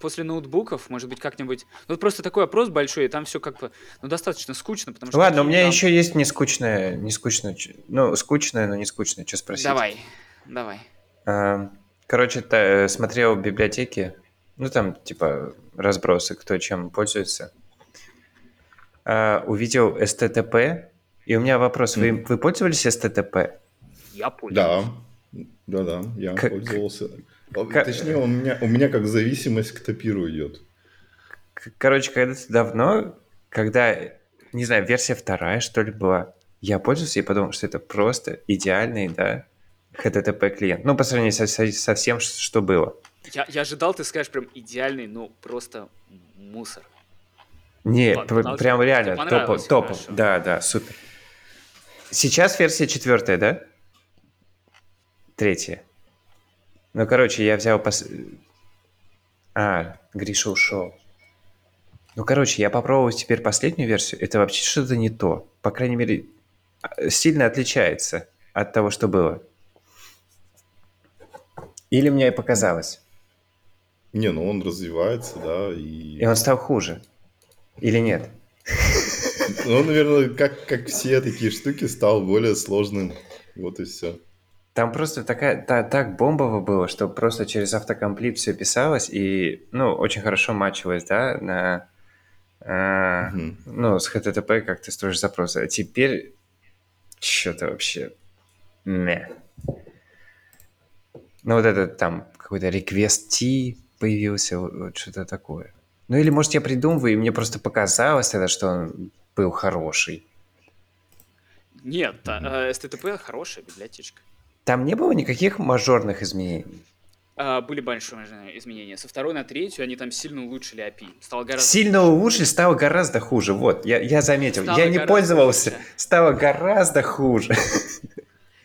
после ноутбуков, может быть, как-нибудь... Ну, вот просто такой опрос большой, и там все как бы, ну, достаточно скучно, потому что Ладно, у меня там... еще есть не скучное, не скучное, ну, скучное, но не скучное, что спросить. Давай, давай. А, Короче, та- э, смотрел в библиотеке, ну, там, типа, разбросы, кто чем пользуется. А, Увидел STTP, и у меня вопрос, вы, Мгм. вы пользовались STTP? Я пользуюсь. Да, да, да, я Как- пользовался. Как- Точнее, у меня, у меня как зависимость к топиру идет. Короче, когда-то давно, когда, не знаю, версия вторая, что ли, была, я пользовался и подумал, что это просто идеальный, да, HTTP клиент. Ну, по сравнению со, со- со всем, что было. Я, я ожидал, ты скажешь прям идеальный, ну, просто мусор. Не, Ладно, пр- прям реально топом, топом. Хорошо. Да, да, супер. Сейчас версия четвертая, да? Третья. Ну, короче, я взял... пос- А, Гриша ушел. Ну, короче, я попробовал теперь последнюю версию. Это вообще что-то не то. По крайней мере, а, сильно отличается от того, что было. Или мне показалось. Не, ну он развивается, да, и... И он стал хуже. Или нет? Ну, наверное, как, как все такие штуки, стал более сложным. Вот и все. Там просто такая, та- так бомбово было, что просто через автокомплит все писалось и, ну, очень хорошо матчилось, да, на, э, Мгм. ну, с HTTP, как ты строишь запросы. А теперь что-то вообще, не. Ну, вот этот там какой-то request T появился, вот, вот что-то такое. Ну, или, может, я придумываю, и мне просто показалось тогда, что он был хороший. Нет, а, э, STTP хорошая библиотечка. Там не было никаких мажорных изменений. А, были большие изменения. Со второй на третью они там сильно улучшили API. Стало гораздо Сильно улучшили, стало гораздо хуже. Вот, я, я заметил. Стало я не пользовался, хуже. стало гораздо хуже.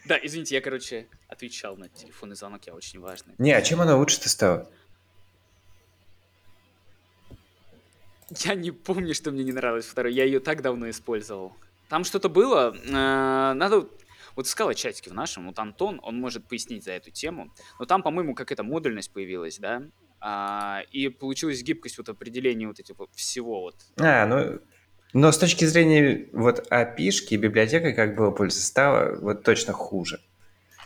Да, извините, я, короче, отвечал на телефонный звонок, я очень важный. Не, а чем оно лучше-то стало? Я не помню, что мне не нравилось второй. Я ее так давно использовал. Там что-то было. э, Надо... Вот искала чатики в нашем. Вот Антон, он может пояснить за эту тему. Но там, по-моему, какая-то модульность появилась, да? А, и получилась гибкость вот определения вот этих вот всего вот. А, ну... Но с точки зрения вот API-шки, библиотека, как было пользоваться, стало вот точно хуже.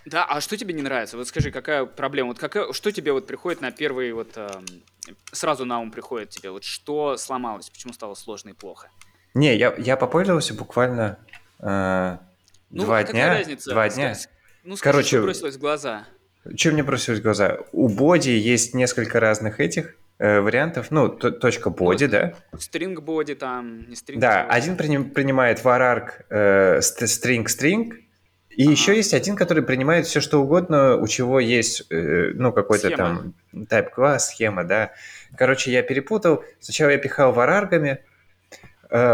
Да, а что тебе не нравится? Вот скажи, какая проблема? Вот какая, что тебе вот приходит на первый вот эм, сразу на ум приходит тебе? Вот что сломалось? Почему стало сложно и плохо? Не, я, я попользовался буквально э, два а дня. разница? Два дня. Ну, скажи, Короче, что бросилось в глаза. Что мне бросилось в глаза? У боди есть несколько разных этих э, вариантов. Ну, точка боди, да? String body там, не string Да, body. один приним- принимает vararg э, ст- string string, и Ага. еще есть один, который принимает все что угодно, у чего есть, э, ну, какой-то Схема. там type класс, схема, да. Короче, я перепутал. Сначала я пихал вараргами,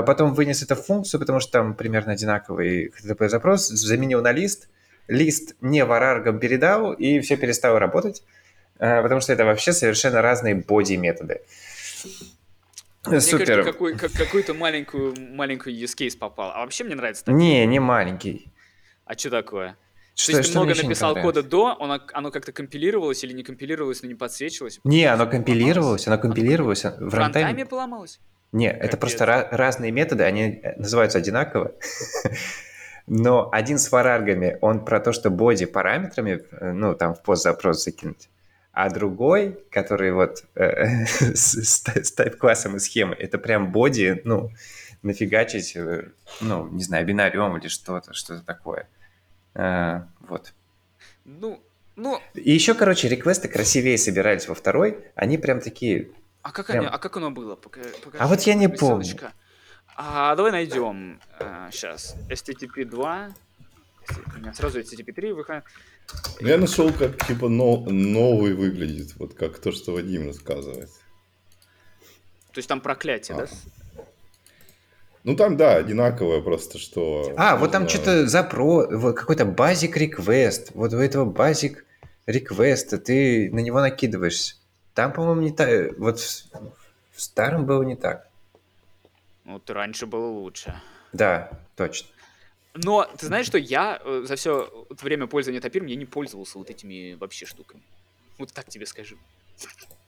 потом вынес это в функцию, потому что там примерно одинаковый HTTP запрос, заменил на лист, лист не вараргом передал, и все перестало работать, э, потому что это вообще совершенно разные боди методы. Мне Супер. кажется, какой, как, какую-то маленькую, маленькую use case попал. А вообще мне нравится так. Не, не маленький. А что такое? Что, То есть ты что много еще не написал кода до, оно, оно как-то компилировалось или не компилировалось, но не подсвечивалось? Не, оно Поломалось? компилировалось, оно компилировалось в В рантайме рантайме. Не, это Капец. просто ра- разные методы, они э, называются одинаково. Но один с вараргами, он про то, что боди параметрами, э, ну, там в пост запрос закинуть. А другой, который вот э, с, с тайп-классом и схемой, это прям боди, ну, нафигачить, э, ну, не знаю, бинарем или что-то, что-то такое. Э, вот. Ну, ну, И еще, короче, реквесты красивее собирались во второй, они прям такие а как, Прям- они, а как оно было? Пока- покажи, А вот я не помню. ссылочка. А, давай найдем сейчас. HTTP 2. У меня сразу HTTP 3 выходит. Ну, Я нашел, как типа но- новый выглядит, вот как то, что Вадим рассказывает. То есть там проклятие, да? А. Ну там, да, одинаковое просто, что... А, вот там что-то запро... какой-то basic request. Вот у этого basic request ты на него накидываешься. Там, по-моему, не так. Вот в, в старом было не так. Вот раньше было лучше. Да, точно. Но ты знаешь, что я э, за все время пользования топиром я не пользовался вот этими вообще штуками. Вот так тебе скажу.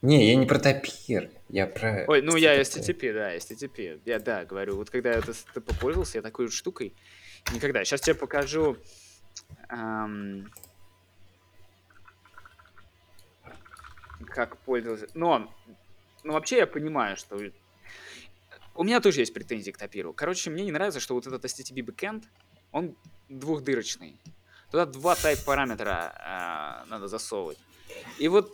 Не, я не про топир, я про... Ой, ну я STTP. STTP, да, STTP. Я, да, говорю, вот когда я это STTP пользовался, я такой вот штукой никогда. Сейчас тебе покажу... ам, как пользовался. Но, ну вообще я понимаю, что... У меня тоже есть претензии к топиру. Короче, мне не нравится, что вот этот HTTP backend, он двухдырочный. Туда два type параметра а, надо засовывать. И вот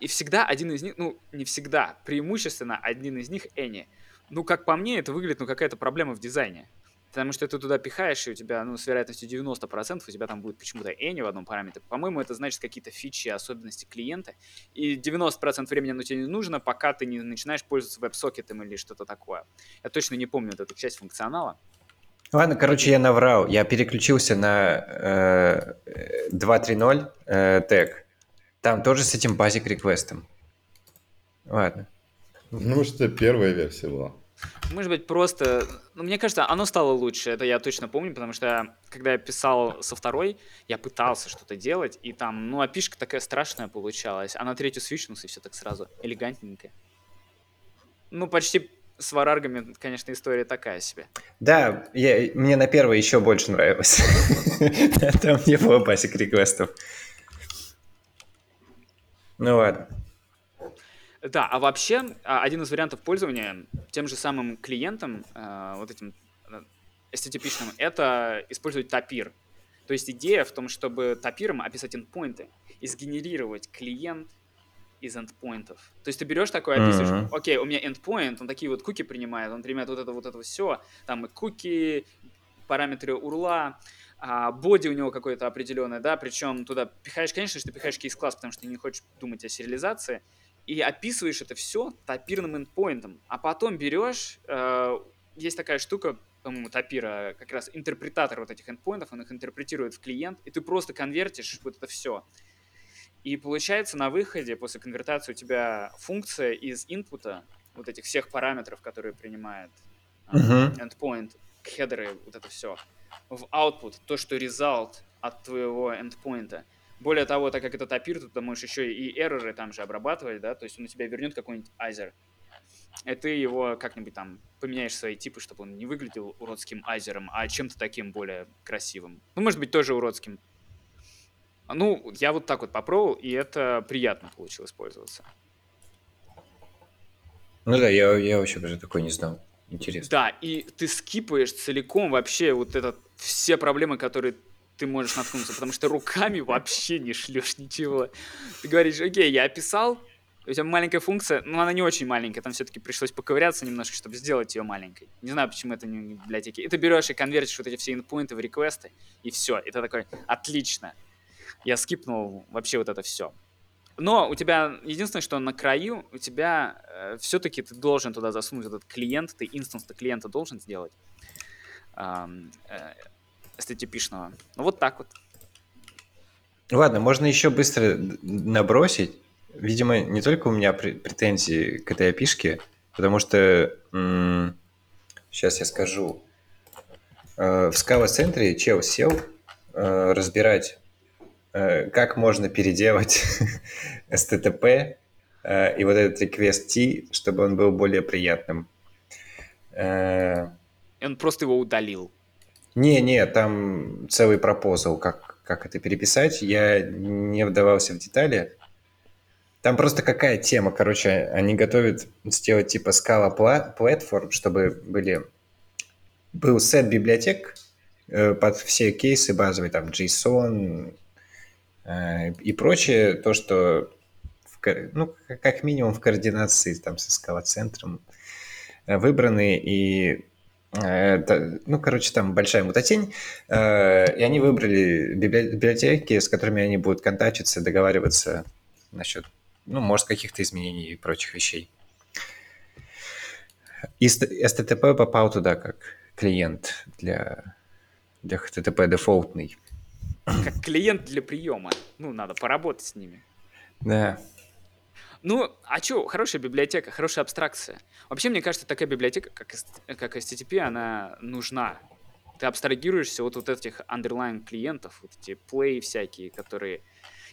и всегда один из них, ну, не всегда, преимущественно один из них any. Ну, как по мне, это выглядит, ну, какая-то проблема в дизайне. Потому что ты туда пихаешь, и у тебя, ну, с вероятностью 90% у тебя там будет почему-то any в одном параметре. По-моему, это значит какие-то фичи, особенности клиента. И 90% времени оно тебе не нужно, пока ты не начинаешь пользоваться веб-сокетом или что-то такое. Я точно не помню вот эту часть функционала. Ладно, короче, я наврал. Я переключился на э, 2.3.0 э, тег. Там тоже с этим базик реквестом. Ладно. Ну, может, это первая версия была. Может быть, просто... Ну, мне кажется, оно стало лучше, это я точно помню, потому что, когда я писал со второй, я пытался что-то делать, и там, ну, опишка такая страшная получалась, а на третью свичнулся, и все так сразу элегантненько. Ну, почти с вараргами, конечно, история такая себе. Да, я, мне на первой еще больше нравилось. Там не было базик реквестов. Ну ладно. Да, а вообще, а, один из вариантов пользования тем же самым клиентом, э, вот этим э, HTTP-шным, это использовать топир. То есть идея в том, чтобы топиром описать эндпоинты и сгенерировать клиент из эндпоинтов. То есть ты берешь такой, описываешь, Мгм. окей, у меня эндпоинт, он такие вот куки принимает, он принимает вот это, вот это все, там и куки, параметры урла, а, боди у него какое-то определенное, да, причем туда пихаешь, конечно же, ты пихаешь кейс-класс, потому что ты не хочешь думать о сериализации, и описываешь это все топирным эндпоинтом, а потом берешь, э, есть такая штука, по-моему, топира, как раз интерпретатор вот этих эндпоинтов, он их интерпретирует в клиент, и ты просто конвертишь вот это все. И получается на выходе после конвертации у тебя функция из инпута, вот этих всех параметров, которые принимает а, Мгм. endpoint, хедеры, вот это все, в output, то, что result от твоего endpoint. Более того, так как это топир, то ты можешь еще и эрроры там же обрабатывать, да, то есть он у тебя вернет какой-нибудь айзер. И ты его как-нибудь там поменяешь свои типы, чтобы он не выглядел уродским айзером, а чем-то таким более красивым. Ну, может быть, тоже уродским. Ну, я вот так вот попробовал, и это приятно получилось пользоваться. Ну да, я, я вообще даже такой не знал. Интересно. Да, и ты скипаешь целиком вообще вот это все проблемы, которые ты можешь наткнуться, потому что руками вообще не шлешь ничего. Ты говоришь, окей, я описал, у тебя маленькая функция, но она не очень маленькая, там все-таки пришлось поковыряться немножко, чтобы сделать ее маленькой. Не знаю, почему это не в библиотеке. И ты берешь и конвертишь вот эти все инпоинты в реквесты, и все. И ты такой, отлично. Я скипнул вообще вот это все. Но у тебя единственное, что на краю у тебя э, все-таки ты должен туда засунуть этот клиент, ты инстанс клиента должен сделать ам, э, STTP-шного. Ну вот так вот. Ладно, можно еще быстро набросить. Видимо, не только у меня пре- претензии к этой опишке, потому что сейчас я скажу. Э, В Scala-центре чел сел э, разбирать, э, как можно переделать STTP э, и вот этот request T, чтобы он был более приятным. И он просто его удалил. Не-не, там целый пропозал, как, как это переписать. Я не вдавался в детали. Там просто какая тема, короче, они готовят сделать типа пла- платформ, чтобы были был сет библиотек э, под все кейсы базовые, там JSON э, и прочее, то, что в ну, как минимум в координации там со Scala-центром э, выбраны и э, та- ну, короче, там большая мутатень, э, и они выбрали библи- библиотеки, с которыми они будут контактиться, договариваться насчет, ну, может, каких-то изменений и прочих вещей. И STTP попал туда как клиент для, для HTTP дефолтный. Как клиент для приема. Ну, надо поработать с ними. Да. Ну, а что, хорошая библиотека, хорошая абстракция. Вообще, мне кажется, такая библиотека, как, как HTTP, она нужна. Ты абстрагируешься от вот этих underlying клиентов, вот эти play всякие, которые...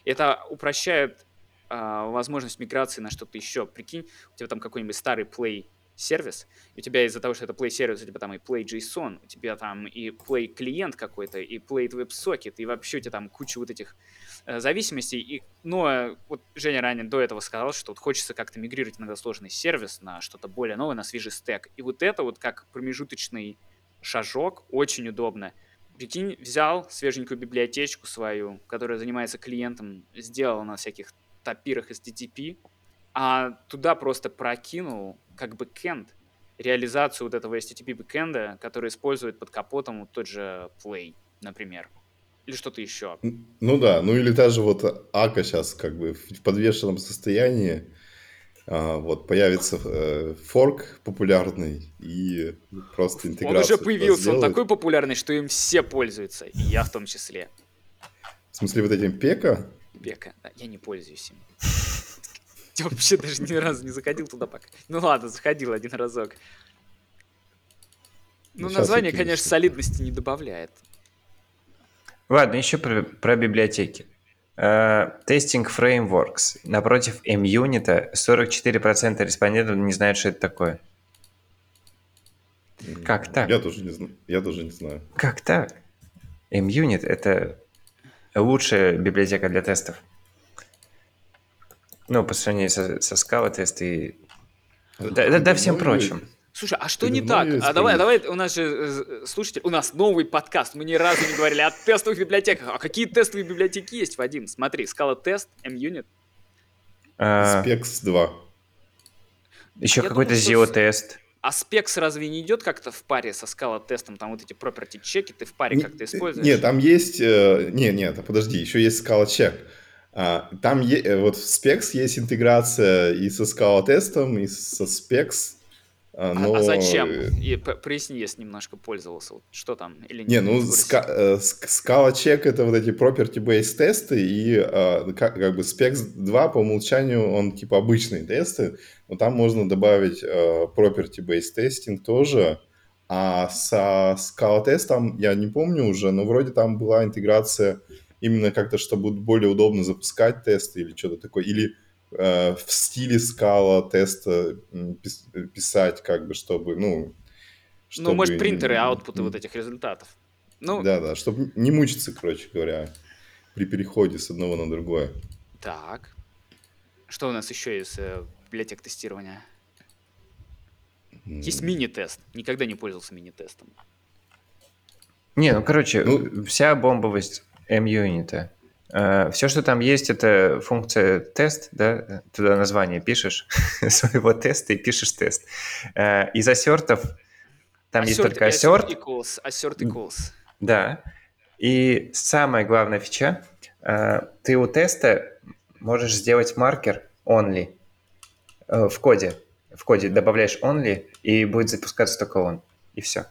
Это упрощает а, возможность миграции на что-то еще. Прикинь, у тебя там какой-нибудь старый Play сервис, и у тебя из-за того, что это Play сервис, у тебя там и Play JSON, у тебя там и Play клиент какой-то, и Play WebSocket, и вообще у тебя там куча вот этих э, зависимостей. И, но э, вот Женя ранее до этого сказал, что вот хочется как-то мигрировать иногда сложный сервис на что-то более новое, на свежий стек. И вот это вот как промежуточный шажок очень удобно. Прикинь, взял свеженькую библиотечку свою, которая занимается клиентом, сделал на всяких топирах из DTP, а туда просто прокинул как бэкэнд реализацию вот этого HTTP бэкэнда, который использует под капотом вот тот же Play, например. Или что-то еще. Ну да, ну или даже вот Ака сейчас как бы в подвешенном состоянии, а, вот появится э, форк популярный и просто интеграция. Он уже появился, он такой популярный, что им все пользуются, и я в том числе. В смысле вот этим Пека? Пека, да, я не пользуюсь им. Я вообще даже ни разу не заходил туда пока. Ну ладно, заходил один разок. Ну, название, конечно, солидности не добавляет. Ладно, еще про, про библиотеки. Тестинг uh, Frameworks. Напротив MUnit 44% респондентов не знают, что это такое. Как так? Я тоже не. Я тоже не знаю. Как так? MUnit — это лучшая библиотека для тестов. Ну, по сравнению со, со Scala тест и... Да, да, да всем прочим. Слушай, а что не так? А давай, давай, у нас же, э, слушайте, у нас новый подкаст, мы ни разу не говорили о тестовых библиотеках. А какие тестовые библиотеки есть, Вадим? Смотри, Scala тест, MUnit. Specs 2. Еще какой-то Zio тест. А Specs разве не идет как-то в паре со Scala тестом? Там вот эти property чеки ты в паре как-то используешь? Нет, там есть... Э, нет, нет, подожди, еще есть Scala check. А, там е- вот в Specs есть интеграция и со Scala тестом, и со Specs. А, но... А, а зачем? И поясни, если немножко пользовался. Вот что там? Или не, ну, ска- э, Scala Check это вот эти property-based тесты, и э, как, как бы Specs 2 по умолчанию он типа обычные тесты, но там можно добавить э, property-based testing тоже. А со Scala тестом я не помню уже, но вроде там была интеграция именно как-то, чтобы более удобно запускать тесты или что-то такое, или э, в стиле скала теста писать, как бы, чтобы, ну... Чтобы... Ну, может, принтеры, аутпуты вот этих результатов. Ну... Да-да, чтобы не мучиться, короче говоря, при переходе с одного на другое. Так. Что у нас еще из э, библиотек тестирования? Есть мини-тест. Никогда не пользовался мини-тестом. Не, ну, короче, ну, вся бомбовость Uh, все, что там есть, это функция тест, да, туда название пишешь своего теста и пишешь тест. Uh, из ассертов там assert, есть только assert. Equals, assert equals. Да. И самая главная фича, uh, ты у теста можешь сделать маркер only в коде. В коде добавляешь only, и будет запускаться только он. И все.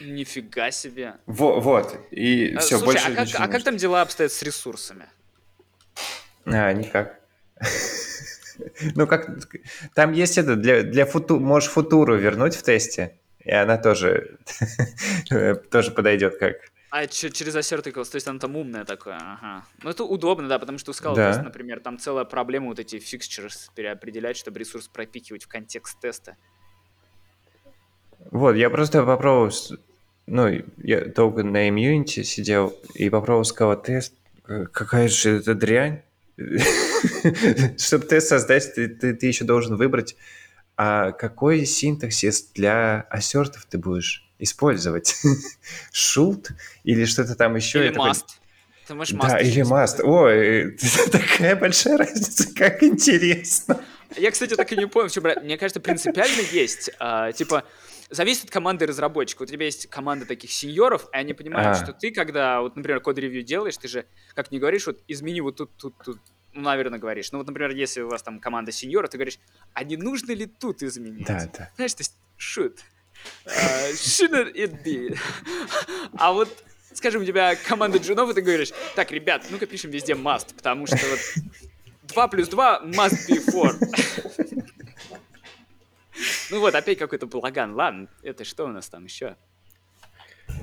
Нифига себе. Во, вот. И а, все, слушай, больше а как, а как там дела обстоят с ресурсами? А, никак. Ну, как... Там есть это, для, для футу... Можешь футуру вернуть в тесте, и она тоже, тоже подойдет как... А через asserticals, то есть она там умная такое, ага. Ну, это удобно, да, потому что у Scala да. тест, например, там целая проблема вот эти fixtures переопределять, чтобы ресурс пропикивать в контекст теста. Вот, я просто попробовал ну, я долго на имьюнити сидел и попробовал сказал тест. Какая же это дрянь. Чтобы тест создать, ты, ты, ты еще должен выбрать, а какой синтаксис для ассертов ты будешь использовать? Шут или что-то там еще? Или. Ты можешь да, или must. Ой, такая большая разница, как интересно. Я, кстати, так и не понял, что, мне кажется, принципиально есть. А, типа, зависит от команды разработчика. У тебя есть команда таких сеньоров, и они понимают, а. что ты, когда, вот, например, код-ревью делаешь, ты же, как не говоришь, вот измени вот тут, тут, тут. Ну, наверное, говоришь. Ну, вот, например, если у вас там команда сеньоров, ты говоришь, а не нужно ли тут изменить? Да, да. Знаешь, то есть, should. Uh, shouldn't it be? а вот скажем, у тебя команда джунов, и ты говоришь, так, ребят, ну-ка пишем везде must, потому что вот 2 плюс 2 must be 4. Ну вот, опять какой-то балаган. Ладно, это что у нас там еще?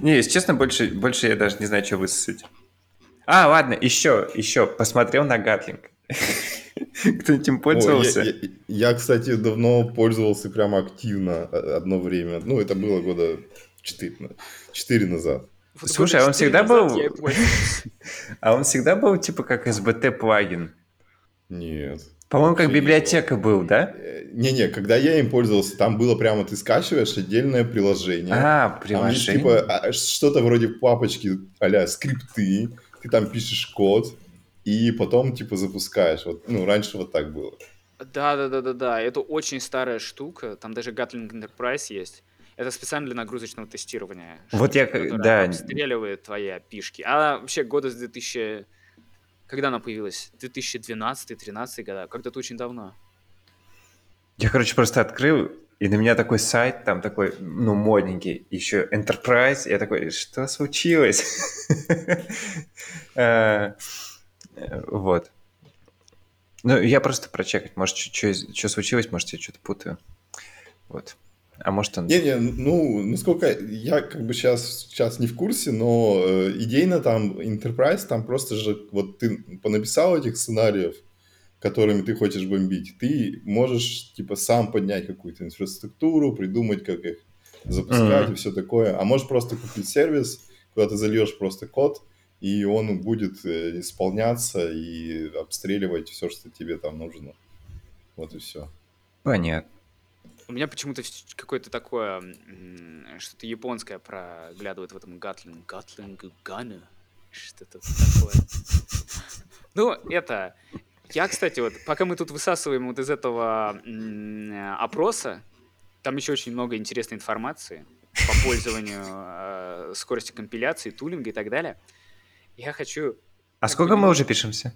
Не, если честно, больше, больше я даже не знаю, что высосать. А, ладно, еще, еще. Посмотрел на Гатлинг. Кто-нибудь им пользовался? О, я, я, я, кстати, давно пользовался прямо активно одно время. Ну, это было года 4, 4 назад. Вот Слушай, а он всегда был... А он всегда был типа как SBT плагин? Нет. По-моему, как библиотека был, да? Э, не-не, когда я им пользовался, там было прямо, ты скачиваешь отдельное приложение. А, приложение. Там типа, что-то вроде папочки а скрипты, ты там пишешь код, и потом, типа, запускаешь. Вот, ну, раньше вот так было. Да-да-да-да-да, это очень старая штука, там даже Gatling Enterprise есть. Это специально для нагрузочного тестирования. Вот я, да. обстреливает твои опишки. А вообще года с 2000... Когда она появилась? 2012-2013 года, когда-то очень давно. Я, короче, просто открыл, и на меня такой сайт, там такой, ну, модненький, еще Enterprise. Я такой, что случилось? Э, вот. Ну, я просто прочекать. Может, что случилось, может, я что-то путаю. Вот. А может он... Не-не, ну, насколько я как бы сейчас, сейчас не в курсе, но э, идейно там Enterprise, там просто же, вот ты понаписал этих сценариев, которыми ты хочешь бомбить, ты можешь, типа, сам поднять какую-то инфраструктуру, придумать, как их запускать mm-hmm. и все такое. А можешь просто купить сервис, куда ты зальешь просто код, и он будет э, исполняться и обстреливать все, что тебе там нужно. Вот и все. Понятно. У меня почему-то какое-то такое, что-то японское проглядывает в этом Гатлинг. Гатлинг Гана. Что-то такое. Ну, это... Я, кстати, вот, пока мы тут высасываем вот из этого опроса, там еще очень много интересной информации по пользованию э, скорости компиляции, тулинга и так далее. Я хочу... А сколько мы уже пишемся?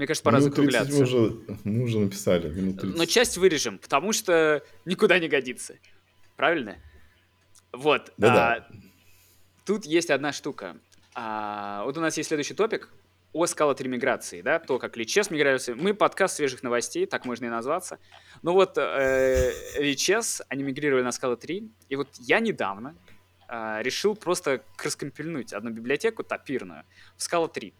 Мне кажется, пора минут закругляться. Мы уже, мы уже написали, минут 30. Но часть вырежем, потому что никуда не годится. Правильно? Вот. Да-да. А, тут есть одна штука. А, вот у нас есть следующий топик о скала 3 миграции, да, то, как Личес мигрировался. Мы подкаст свежих новостей, так можно и назваться. Ну вот, э, Личес, они мигрировали на скала 3, и вот я недавно э, решил просто раскомпильнуть одну библиотеку топирную в скала 3.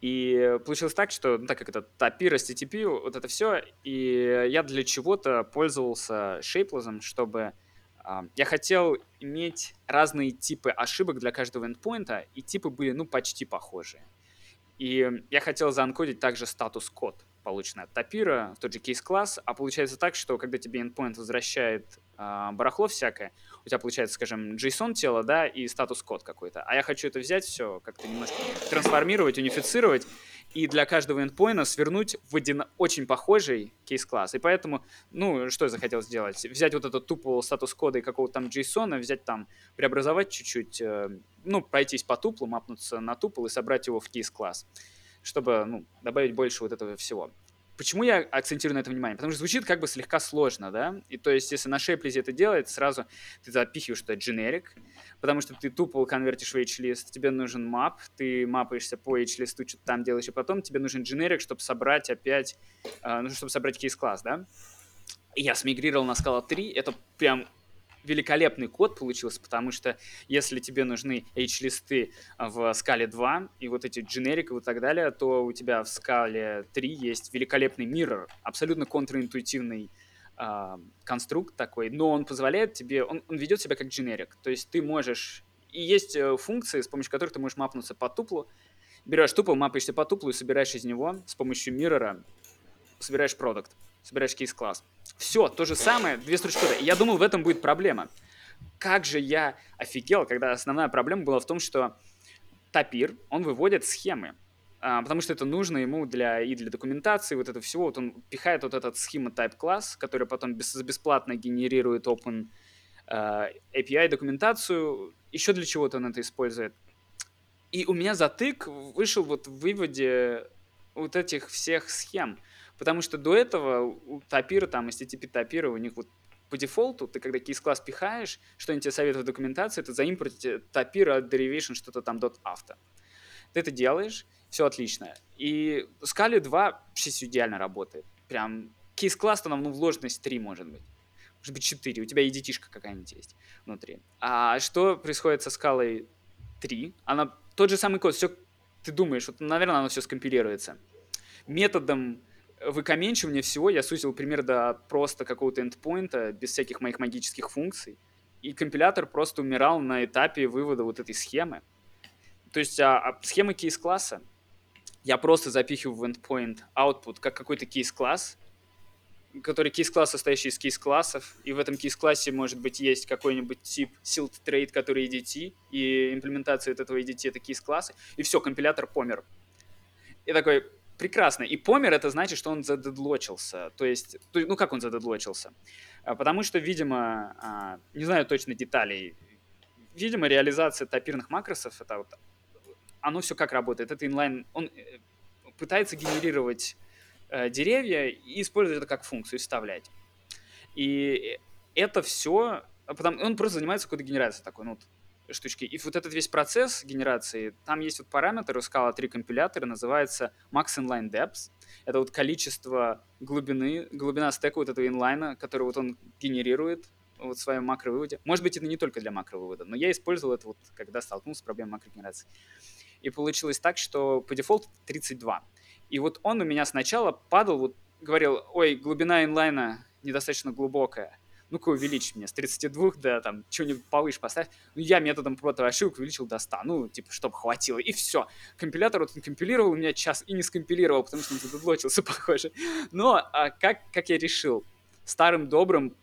И получилось так, что, ну, так как это топир, HTTP, вот это все, и я для чего-то пользовался Shapeless, чтобы... Uh, я хотел иметь разные типы ошибок для каждого эндпоинта, и типы были, ну, почти похожие. И я хотел заанкодить также статус-код, полученный от топира, тот же кейс-класс, а получается так, что когда тебе endpoint возвращает э, барахло всякое, у тебя получается, скажем, JSON-тело, да, и статус-код какой-то. А я хочу это взять все, как-то немножко трансформировать, унифицировать, и для каждого endpoint свернуть в один очень похожий кейс-класс. И поэтому, ну, что я захотел сделать? Взять вот этот тупо статус-кода и какого-то там JSON, взять там, преобразовать чуть-чуть, э, ну, пройтись по туплу, мапнуться на тупл и собрать его в кейс-класс, чтобы, ну, добавить больше вот этого всего. Почему я акцентирую на этом внимание? Потому что звучит как бы слегка сложно, да? И то есть, если на шейплизе это делает, сразу ты запихиваешь что generic, потому что ты тупо конвертишь в H-лист, тебе нужен map, ты мапаешься по H-листу, что-то там делаешь, и потом тебе нужен generic, чтобы собрать опять, э, ну, чтобы собрать кейс-класс, да? И я смигрировал на Scala 3, это прям великолепный код получился, потому что если тебе нужны H-листы в скале 2 и вот эти дженерики и так далее, то у тебя в скале 3 есть великолепный mirror, абсолютно контринтуитивный э, конструкт такой, но он позволяет тебе, он, он ведет себя как дженерик, то есть ты можешь, и есть э, функции, с помощью которых ты можешь мапнуться по туплу, берешь тупл, мапаешься по туплу и собираешь из него с помощью миррора, собираешь продукт собираешь кейс-класс. Все, то же самое, две строчки кода. И я думал, в этом будет проблема. Как же я офигел, когда основная проблема была в том, что Тапир, он выводит схемы. А, потому что это нужно ему для, и для документации, вот это всего. Вот он пихает вот этот схема type класс, который потом без, бесплатно генерирует open uh, API документацию. Еще для чего-то он это использует. И у меня затык вышел вот в выводе вот этих всех схем. Потому что до этого у топира, там, HTTP топира, у них вот по дефолту, ты когда кейс-класс пихаешь, что-нибудь тебе советует в документации, это заимпортить топира от derivation что-то там .авто. Ты это делаешь, все отлично. И Scala 2 вообще все идеально работает. Прям кейс-класс, то нам ну, вложенность 3 может быть. Может быть 4, у тебя и детишка какая-нибудь есть внутри. А что происходит со скалой 3? Она тот же самый код, все ты думаешь, вот, наверное, оно все скомпилируется. методом выкоменчивания всего я сузил пример до просто какого-то эндпоинта, без всяких моих магических функций. И компилятор просто умирал на этапе вывода вот этой схемы. То есть а, а схема кейс-класса я просто запихиваю в endpoint output как какой-то кейс-класс, который кейс-класс, состоящий из кейс-классов, и в этом кейс-классе, может быть, есть какой-нибудь тип sealed trait, который EDT, и имплементация этого EDT — это кейс-классы, и все, компилятор помер. И такой, прекрасно. И помер это значит, что он задедлочился. То есть, ну как он задедлочился? А, потому что, видимо, а, не знаю точно деталей, видимо, реализация топирных макросов, это вот, оно все как работает. Это инлайн, он э, пытается генерировать э, деревья и использует это как функцию, вставлять. И это все, а потому, он просто занимается какой-то генерацией такой, ну, штучки. И вот этот весь процесс генерации, там есть вот параметр у Scala 3 компилятора, называется max inline depth. Это вот количество глубины, глубина стека вот этого инлайна, который вот он генерирует вот в своем макровыводе. Может быть, это не только для макровывода, но я использовал это вот, когда столкнулся с проблемой макрогенерации. И получилось так, что по дефолту 32. И вот он у меня сначала падал, вот говорил, ой, глубина инлайна недостаточно глубокая ну-ка увеличь мне с 32 до там что-нибудь повыше поставь. Ну, я методом прото ошибок увеличил до 100, ну, типа, чтобы хватило, и все. Компилятор вот он компилировал у меня час и не скомпилировал, потому что он задедлочился, похоже. Но а как, как я решил? Старым добрым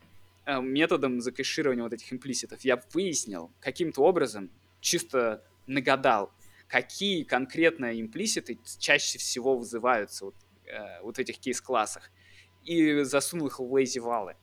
э, методом закэширования вот этих имплиситов я выяснил каким-то образом, чисто нагадал, какие конкретно имплиситы чаще всего вызываются вот, э, вот в этих кейс-классах, и засунул их в lazy валы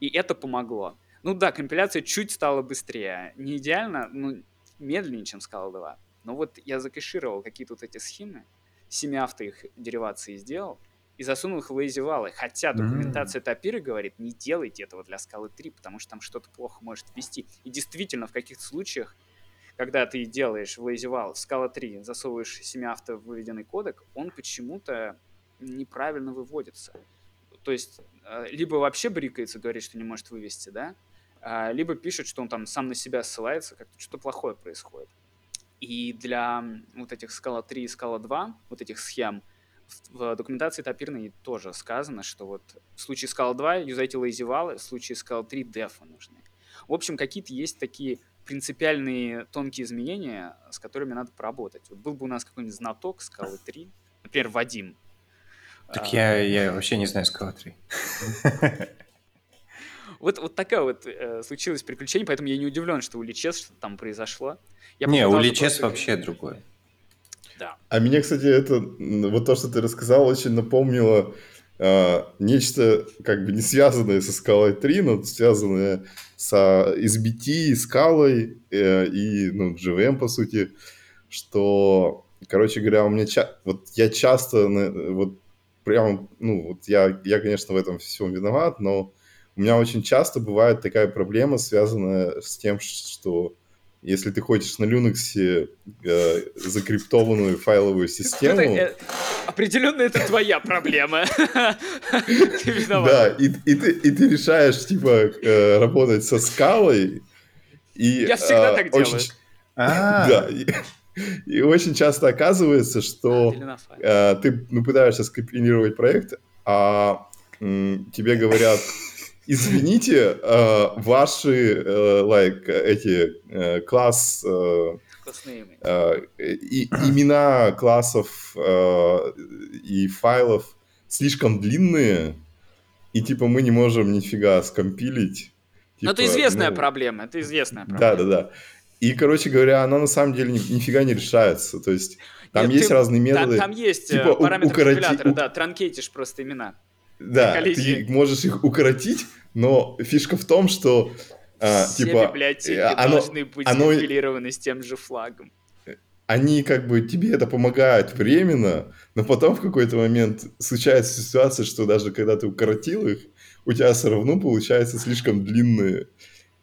и это помогло. Ну да, компиляция чуть стала быстрее. Не идеально, ну, медленнее, чем Scala 2. Но вот я закэшировал какие-то вот эти схемы, семиавто их деривации сделал, и засунул их в lazy Хотя документация Тапиры говорит, не делайте этого для скалы 3, потому что там что-то плохо может вести. И действительно, в каких-то случаях, когда ты делаешь в lazy в скала 3, засовываешь семиавто в выведенный кодек, он почему-то неправильно выводится. То есть э, либо вообще брикается, говорит, что не может вывести, да, а, либо пишет, что он там сам на себя ссылается, как-то что-то плохое происходит. И для вот этих скала 3 и скала 2, вот этих схем, в документации топирной тоже сказано, что вот в случае скала 2 юзайте лейзивалы, в случае скала 3 дефа нужны. В общем, какие-то есть такие принципиальные тонкие изменения, с которыми надо поработать. Вот был бы у нас какой-нибудь знаток скалы 3, например, Вадим, так я, я вообще не знаю 3. Вот, вот такая вот э, случилось приключение, поэтому я не удивлен, что у Личес что там произошло. Я не, у Личес вообще другое. Да. А мне, кстати, это вот то, что ты рассказал, очень напомнило э, нечто как бы не связанное со скалой 3, но связанное с SBT, скалой э, и ну, GVM, по сути, что, короче говоря, у меня ча- вот я часто вот прям, ну, вот я, я, конечно, в этом всем виноват, но у меня очень часто бывает такая проблема, связанная с тем, что если ты хочешь на Linux э, закриптованную файловую систему... Это, э, определенно это твоя проблема. Да, и, и, ты, и ты решаешь, типа, э, работать со скалой. И, Я всегда э, так делаю. А. Да, и очень часто оказывается, что э, ты ну, пытаешься скомпилировать проект, а м, тебе говорят, извините, э, ваши э, like, эти э, класс э, э, и, имена классов э, и файлов слишком длинные, и типа мы не можем нифига скомпилить. Типа, Но это известная ну, проблема, это известная проблема. Да, да, да. И, короче говоря, она на самом деле ни, нифига не решается. То есть там Нет, есть ты, разные методы. Там, там есть типа, параметры укороти... компилятора, да, транкейтишь просто имена. Да, ты можешь их укоротить, но фишка в том, что а, Все типа, библиотеки э, оно, должны быть оно... компилированы с тем же флагом. Они как бы тебе это помогают временно, но потом в какой-то момент случается ситуация, что даже когда ты укоротил их, у тебя все равно получается слишком длинные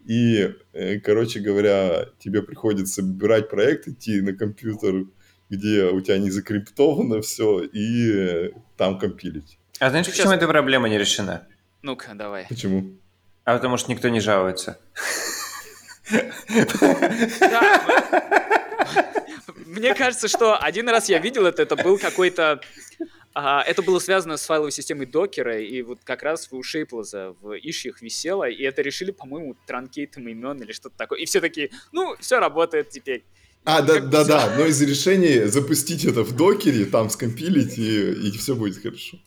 и, э, короче говоря, тебе приходится брать проект, идти на компьютер, где у тебя не закриптовано все, и э, там компилить. А знаешь, Сейчас... почему эта проблема не решена? Ну-ка, давай. Почему? А потому что никто не жалуется. Мне кажется, что один раз я видел это, это был какой-то А, это было связано с файловой системой докера, и вот как раз у Шейплаза в ишьях висело, и это решили, по-моему, транкейтом имен или что-то такое. И все такие, ну, все работает теперь. А, да, Как да, всё. да, но из решения запустить это в докере, там скомпилить, и, и все будет хорошо.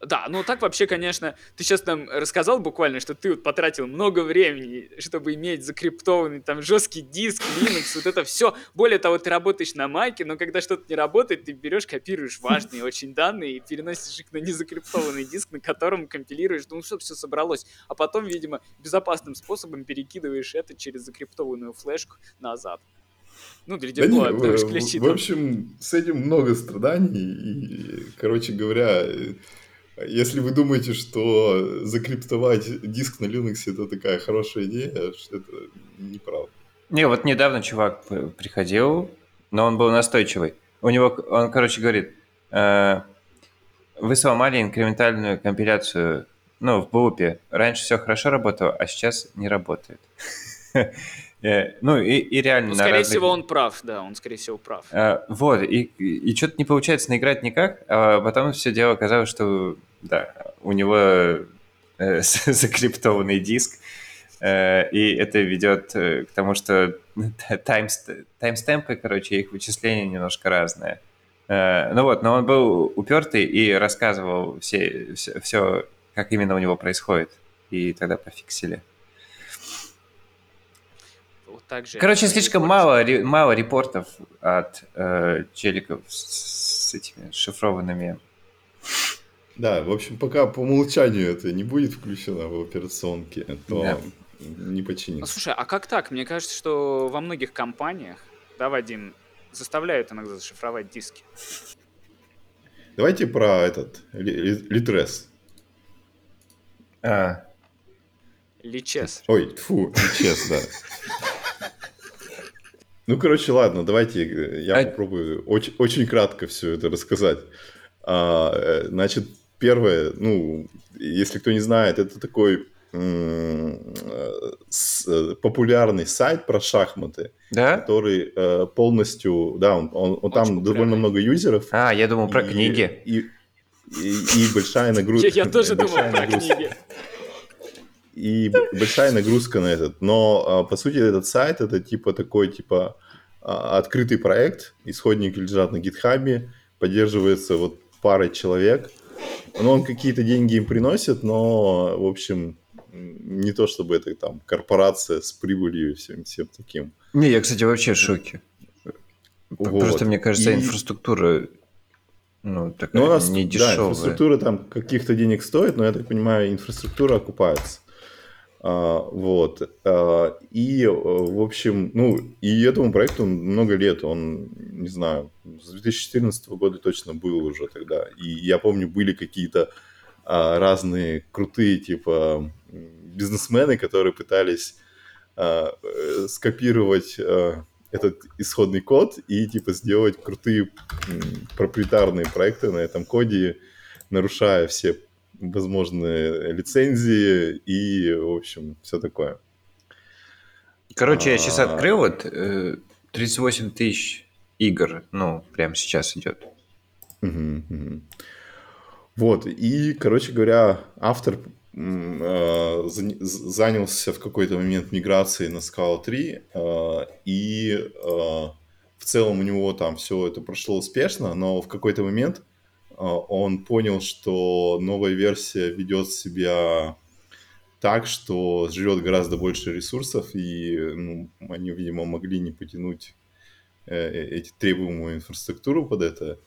Да, ну так вообще, конечно, ты сейчас нам рассказал буквально, что ты вот потратил много времени, чтобы иметь закриптованный там жесткий диск, Linux, вот это все. Более того, ты работаешь на майке, но когда что-то не работает, ты берешь, копируешь важные очень данные и переносишь их на незакриптованный диск, на котором компилируешь, ну, чтобы все собралось. А потом, видимо, безопасным способом перекидываешь это через закриптованную флешку назад. Ну, для Да не, дела, в, в- общем, с этим много страданий, и, короче говоря, если вы думаете, что закриптовать диск на Linux это такая хорошая идея, что это неправда. Не, вот недавно чувак приходил, но он был настойчивый. У него, он, короче, говорит, э, вы сломали инкрементальную компиляцию, ну, в бупе. Раньше все хорошо работало, а сейчас не работает. Э, Ну, и, и реально Ну, скорее разных- всего, он прав, да, он, скорее всего, прав. Э, Вот, и, и, что-то не получается наиграть никак, а потом все дело оказалось, что да, у него э, закриптованный диск, э, и это ведет э, к тому, что таймст- таймстемпы, короче, их вычисления немножко разные. Ну вот, но он был упертый и рассказывал все, все, все, как именно у него происходит, и тогда пофиксили. Вот так же Короче, слишком мало, ре- мало репортов от э, челиков с, с этими шифрованными. Да, в общем, пока по умолчанию это не будет включено в операционке, то Да. не Ну, починится. слушай, а как так? Мне кажется, что во многих компаниях, да, Вадим, заставляют иногда зашифровать диски. Давайте про этот ли- ли- Litres. А, Личес. Ой, фу, Litres, да. Ну, короче, ладно, давайте э, я А- попробую очень, очень кратко все это рассказать. А, э, значит, первое, ну, если кто не знает, это такой э, э, популярный сайт про шахматы, да? который э, полностью, да, он, он- он там Очень довольно популярный. много юзеров. А, я думал про и- книги. И, и, и большая нагрузка. Я, я тоже думал про книги. и большая нагрузка на этот. Но а, по сути этот сайт это типа такой типа а, открытый проект, исходники лежат на гитхабе, поддерживается вот парой человек. Но он какие-то деньги им приносит, но в общем не то чтобы это там корпорация с прибылью и всем, всем таким. Не, я, кстати, вообще в шоке. Вот. Просто, мне кажется, И- инфраструктура ну, такая Ну, у нас, не да, дешевая. инфраструктура там каких-то денег стоит, но я так понимаю, инфраструктура окупается. А, вот. А, и, э, в общем, ну, и этому проекту много лет. Он, не знаю, с 2014 года точно был уже тогда. И я помню, были какие-то а, разные крутые, типа, бизнесмены, которые пытались э, скопировать этот исходный код и, типа, сделать крутые проприетарные проекты на этом коде, нарушая все возможные лицензии и, в общем, все такое. Короче, я сейчас А. открыл вот э, 38 тысяч игр, ну, прямо сейчас идет. Вот, и, короче говоря, автор э, занялся в какой-то момент миграцией на Scala 3, э, и э, в целом у него там все это прошло успешно, но в какой-то момент э, он понял, что новая версия ведет себя так, что жрет гораздо больше ресурсов, и ну, они, видимо, могли не потянуть э, эти требуемую инфраструктуру под это.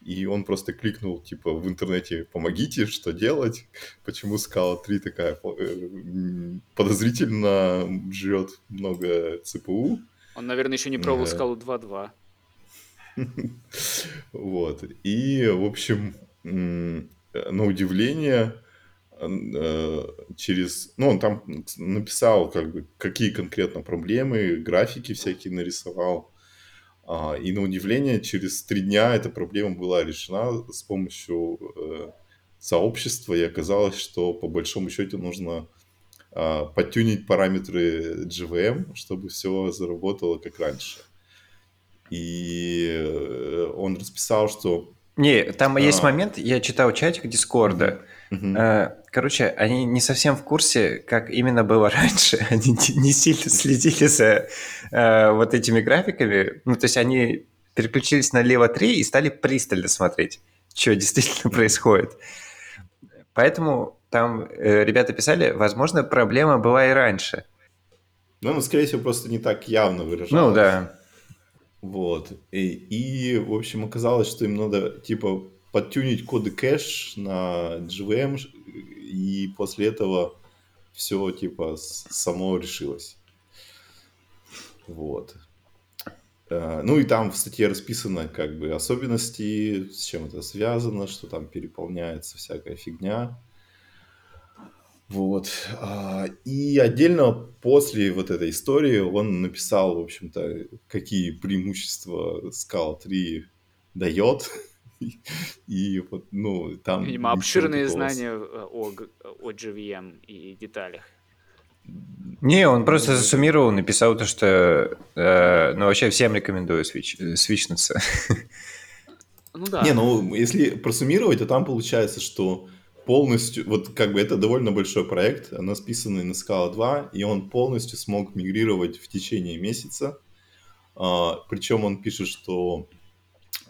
И он просто кликнул, типа, в интернете «Помогите, что делать?» Почему Scala 3 такая э, подозрительно жрет много ЦПУ. Он, наверное, еще не пробовал скалу 2.2. Вот. И, в общем, на удивление, э, через... Ну, он там написал, как бы, какие конкретно проблемы, графики всякие нарисовал. А, И на удивление, через три дня эта проблема была решена с помощью э, сообщества, и оказалось, что по большому счету нужно а, подтюнить параметры GVM, чтобы все заработало как раньше. И э, он расписал, что Не, там А. есть момент, я читал чатик Дискорда. Э, Короче, они не совсем в курсе, как именно было раньше. Они не- сильно следили за э, вот этими графиками. Ну, то есть они переключились на лево 3 и стали пристально смотреть, что действительно происходит. Поэтому там э, ребята писали, возможно, проблема была и раньше. Ну, ну, скорее всего, просто не так явно Ну выражалось. да. Вот. И, и, в общем, оказалось, что им надо, типа, подтюнить коды кэш на GVM, и после этого все, типа, само решилось. Вот. Э, Ну и там в статье расписано как бы особенности, с чем это связано, что там переполняется всякая фигня. Вот. А, И отдельно после вот этой истории он написал, в общем-то, какие преимущества Scala 3 дает. И вот, ну, там... Видимо, обширные такого знания о, о GVM и деталях. Не, он просто засуммировал, написал то, что э, ну вообще всем рекомендую свич, э, свичнуться. Ну да. Не, ну, если просуммировать, то там получается, что полностью, вот как бы это довольно большой проект, она списанный на Scala 2, и он полностью смог мигрировать в течение месяца. А, причем он пишет, что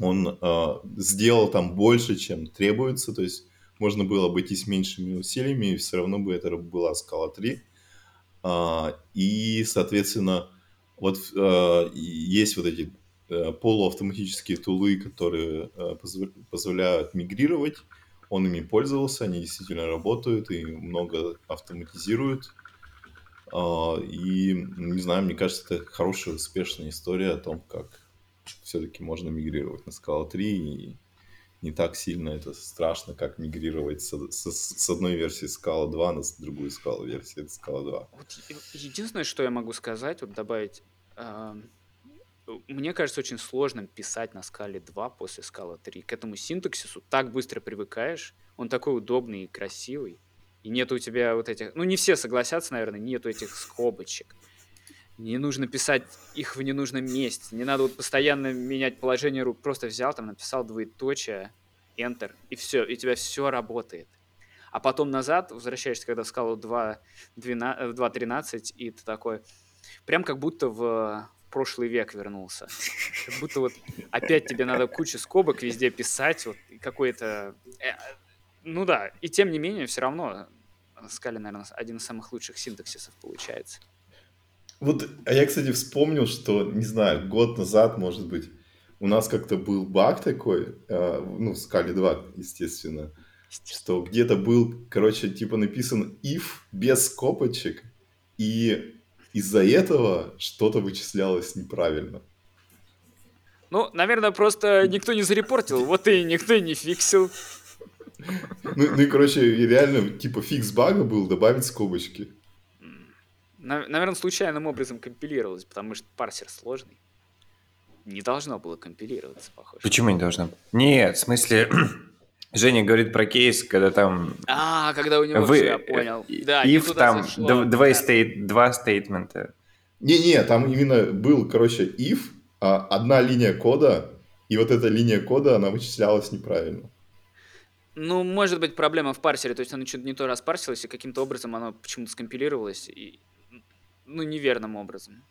он а, сделал там больше, чем требуется, то есть можно было обойтись меньшими усилиями, и все равно бы это была Scala 3. А, и, соответственно, вот а, есть вот эти э, полуавтоматические тулы, которые э, позв- позволяют мигрировать. Он ими пользовался, они действительно работают и много автоматизируют. А, И, не знаю, мне кажется, это хорошая, успешная история о том, как все-таки можно мигрировать на Scala 3, и не так сильно это страшно, как мигрировать с, с- с одной версии Scala 2 на другую Scala версию Scala 2. Вот единственное, что я могу сказать, вот добавить, ам, мне кажется очень сложным писать на скале 2 после скала 3. К этому синтаксису так быстро привыкаешь, он такой удобный и красивый, и нет у тебя вот этих, ну не все согласятся, наверное, нету этих скобочек. Не нужно писать их в ненужном месте, не надо вот постоянно менять положение рук, просто взял там, написал двоеточие, Enter, и все, и у тебя все работает. А потом назад возвращаешься, когда в скалу 2, 12, э, 2.13, и ты такой, прям как будто в прошлый век вернулся. Как будто вот опять тебе надо кучу скобок везде писать, вот какой-то... э, ну да, и тем не менее, все равно Скали, наверное, один из самых лучших синтаксисов получается. Вот, а я, кстати, вспомнил, что, не знаю, год назад, может быть, у нас как-то был баг такой, э, ну, в Scala 2, естественно, что где-то был, короче, типа написан if без скобочек, и из-за этого что-то вычислялось неправильно. Ну, наверное, просто никто не зарепортил, вот и никто и не фиксил. Ну, ну и, короче, реально, типа, фикс бага был добавить скобочки. Наверное, случайным образом компилировалось, потому что парсер сложный. Не должно было компилироваться, похоже. Почему не должно? Нет, в смысле, Женя говорит про кейс, когда там А, когда у него вы, всё, я понял. э, Да, if там зашло, два, да. стейт, два стейтмента. Не-не, там именно был, короче, if, а, одна линия кода, и вот эта линия кода, она вычислялась неправильно. Ну, может быть, проблема в парсере, то есть оно что-то не то распарсилось, и каким-то образом оно почему-то скомпилировалось, и, ну, неверным образом.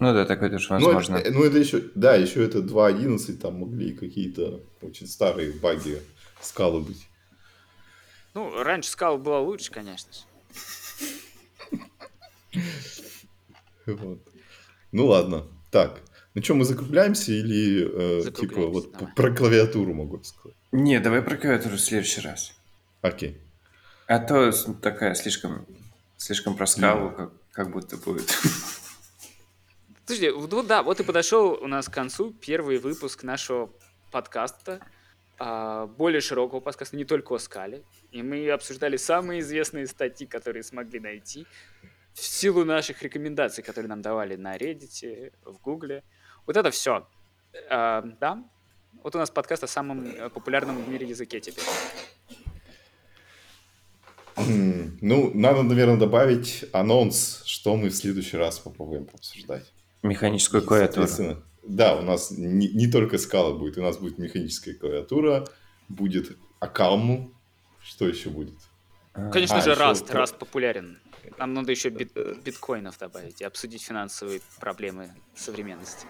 Ну да, такое тоже Ну, возможно. это, ну, это еще, да, еще это 2.11, там могли какие-то очень старые баги скалы быть. Ну, раньше скала была лучше, конечно же. Вот. Ну ладно, так. Ну что, мы закругляемся или э, типа вот давай. про клавиатуру могу сказать? Не, давай про клавиатуру в следующий раз. Окей. А то такая слишком, слишком про скалу, как, как будто будет. Подожди, вот да, вот и подошел у нас к концу первый выпуск нашего подкаста, более широкого подкаста, не только о скале. И мы обсуждали самые известные статьи, которые смогли найти, в силу наших рекомендаций, которые нам давали на Reddit, в Гугле. Вот это все. да? Вот у нас подкаст о самом э, популярном в мире языке теперь. Ну, надо, наверное, добавить анонс, что мы в следующий раз попробуем обсуждать. Механическую клавиатуру. Да, у нас не, не только скала будет, у нас будет механическая клавиатура, будет Акалму. Что еще будет? Конечно А, же, Раст. Раст популярен. Нам надо еще биткоинов добавить и обсудить финансовые проблемы современности.